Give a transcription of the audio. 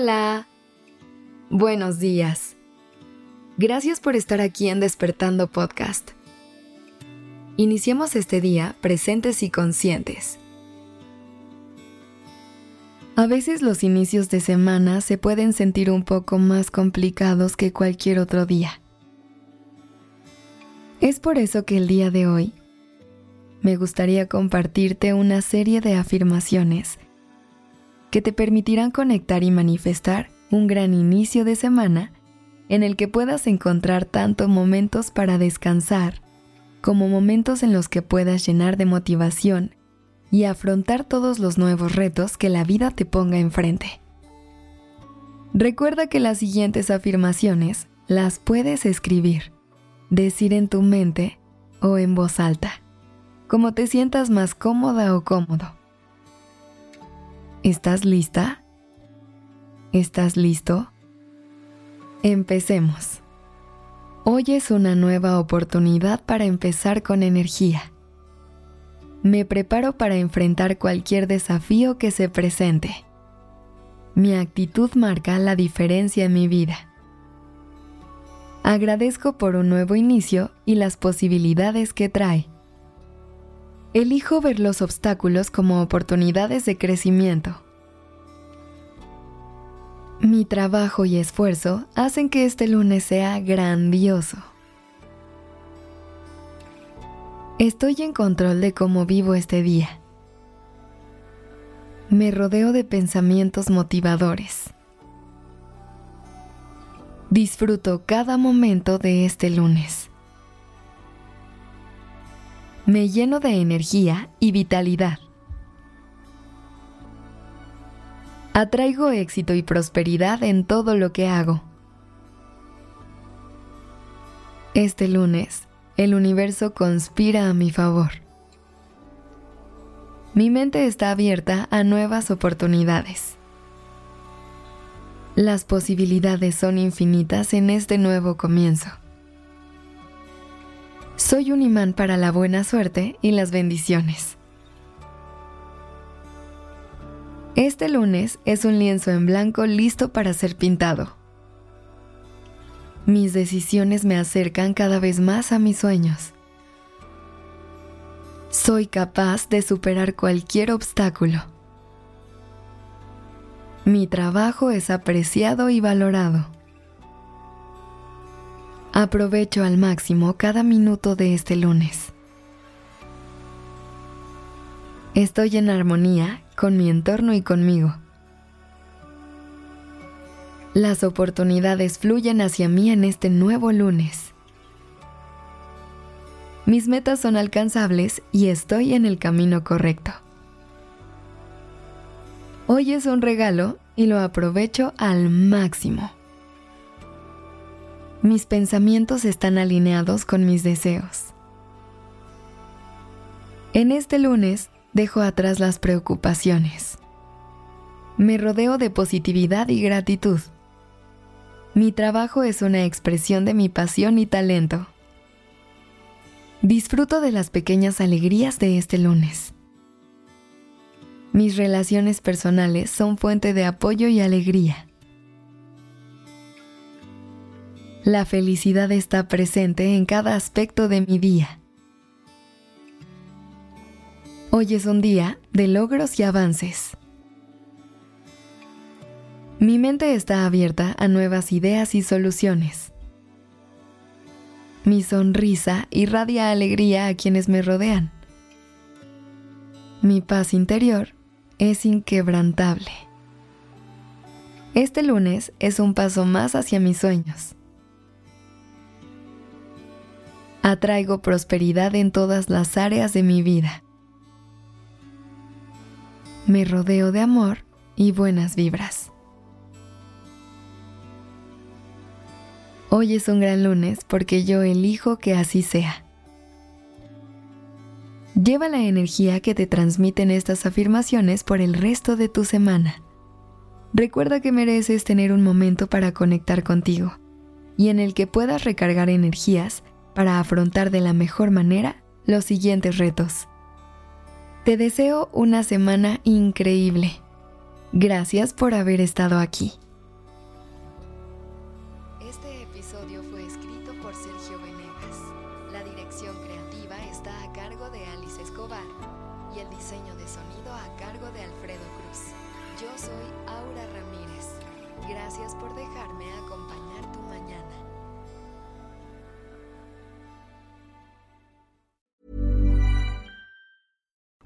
Hola. Buenos días. Gracias por estar aquí en Despertando Podcast. Iniciemos este día presentes y conscientes. A veces los inicios de semana se pueden sentir un poco más complicados que cualquier otro día. Es por eso que el día de hoy me gustaría compartirte una serie de afirmaciones que te permitirán conectar y manifestar un gran inicio de semana en el que puedas encontrar tanto momentos para descansar como momentos en los que puedas llenar de motivación y afrontar todos los nuevos retos que la vida te ponga enfrente. Recuerda que las siguientes afirmaciones las puedes escribir, decir en tu mente o en voz alta, como te sientas más cómoda o cómodo. ¿Estás lista? ¿Estás listo? Empecemos. Hoy es una nueva oportunidad para empezar con energía. Me preparo para enfrentar cualquier desafío que se presente. Mi actitud marca la diferencia en mi vida. Agradezco por un nuevo inicio y las posibilidades que trae. Elijo ver los obstáculos como oportunidades de crecimiento. Mi trabajo y esfuerzo hacen que este lunes sea grandioso. Estoy en control de cómo vivo este día. Me rodeo de pensamientos motivadores. Disfruto cada momento de este lunes me lleno de energía y vitalidad. Atraigo éxito y prosperidad en todo lo que hago. Este lunes, el universo conspira a mi favor. Mi mente está abierta a nuevas oportunidades. Las posibilidades son infinitas en este nuevo comienzo. Soy un imán para la buena suerte y las bendiciones. Este lunes es un lienzo en blanco listo para ser pintado. Mis decisiones me acercan cada vez más a mis sueños. Soy capaz de superar cualquier obstáculo. Mi trabajo es apreciado y valorado. Aprovecho al máximo cada minuto de este lunes. Estoy en armonía con mi entorno y conmigo. Las oportunidades fluyen hacia mí en este nuevo lunes. Mis metas son alcanzables y estoy en el camino correcto. Hoy es un regalo y lo aprovecho al máximo. Mis pensamientos están alineados con mis deseos. En este lunes dejo atrás las preocupaciones. Me rodeo de positividad y gratitud. Mi trabajo es una expresión de mi pasión y talento. Disfruto de las pequeñas alegrías de este lunes. Mis relaciones personales son fuente de apoyo y alegría. La felicidad está presente en cada aspecto de mi día. Hoy es un día de logros y avances. Mi mente está abierta a nuevas ideas y soluciones. Mi sonrisa irradia alegría a quienes me rodean. Mi paz interior es inquebrantable. Este lunes es un paso más hacia mis sueños. Atraigo prosperidad en todas las áreas de mi vida. Me rodeo de amor y buenas vibras. Hoy es un gran lunes porque yo elijo que así sea. Lleva la energía que te transmiten estas afirmaciones por el resto de tu semana. Recuerda que mereces tener un momento para conectar contigo y en el que puedas recargar energías para afrontar de la mejor manera los siguientes retos. Te deseo una semana increíble. Gracias por haber estado aquí. Este episodio fue escrito por Sergio Venegas. La dirección creativa está a cargo de Alice Escobar y el diseño de sonido a cargo de Alfredo Cruz. Yo soy Aura Ramírez. Gracias por dejarme acompañar.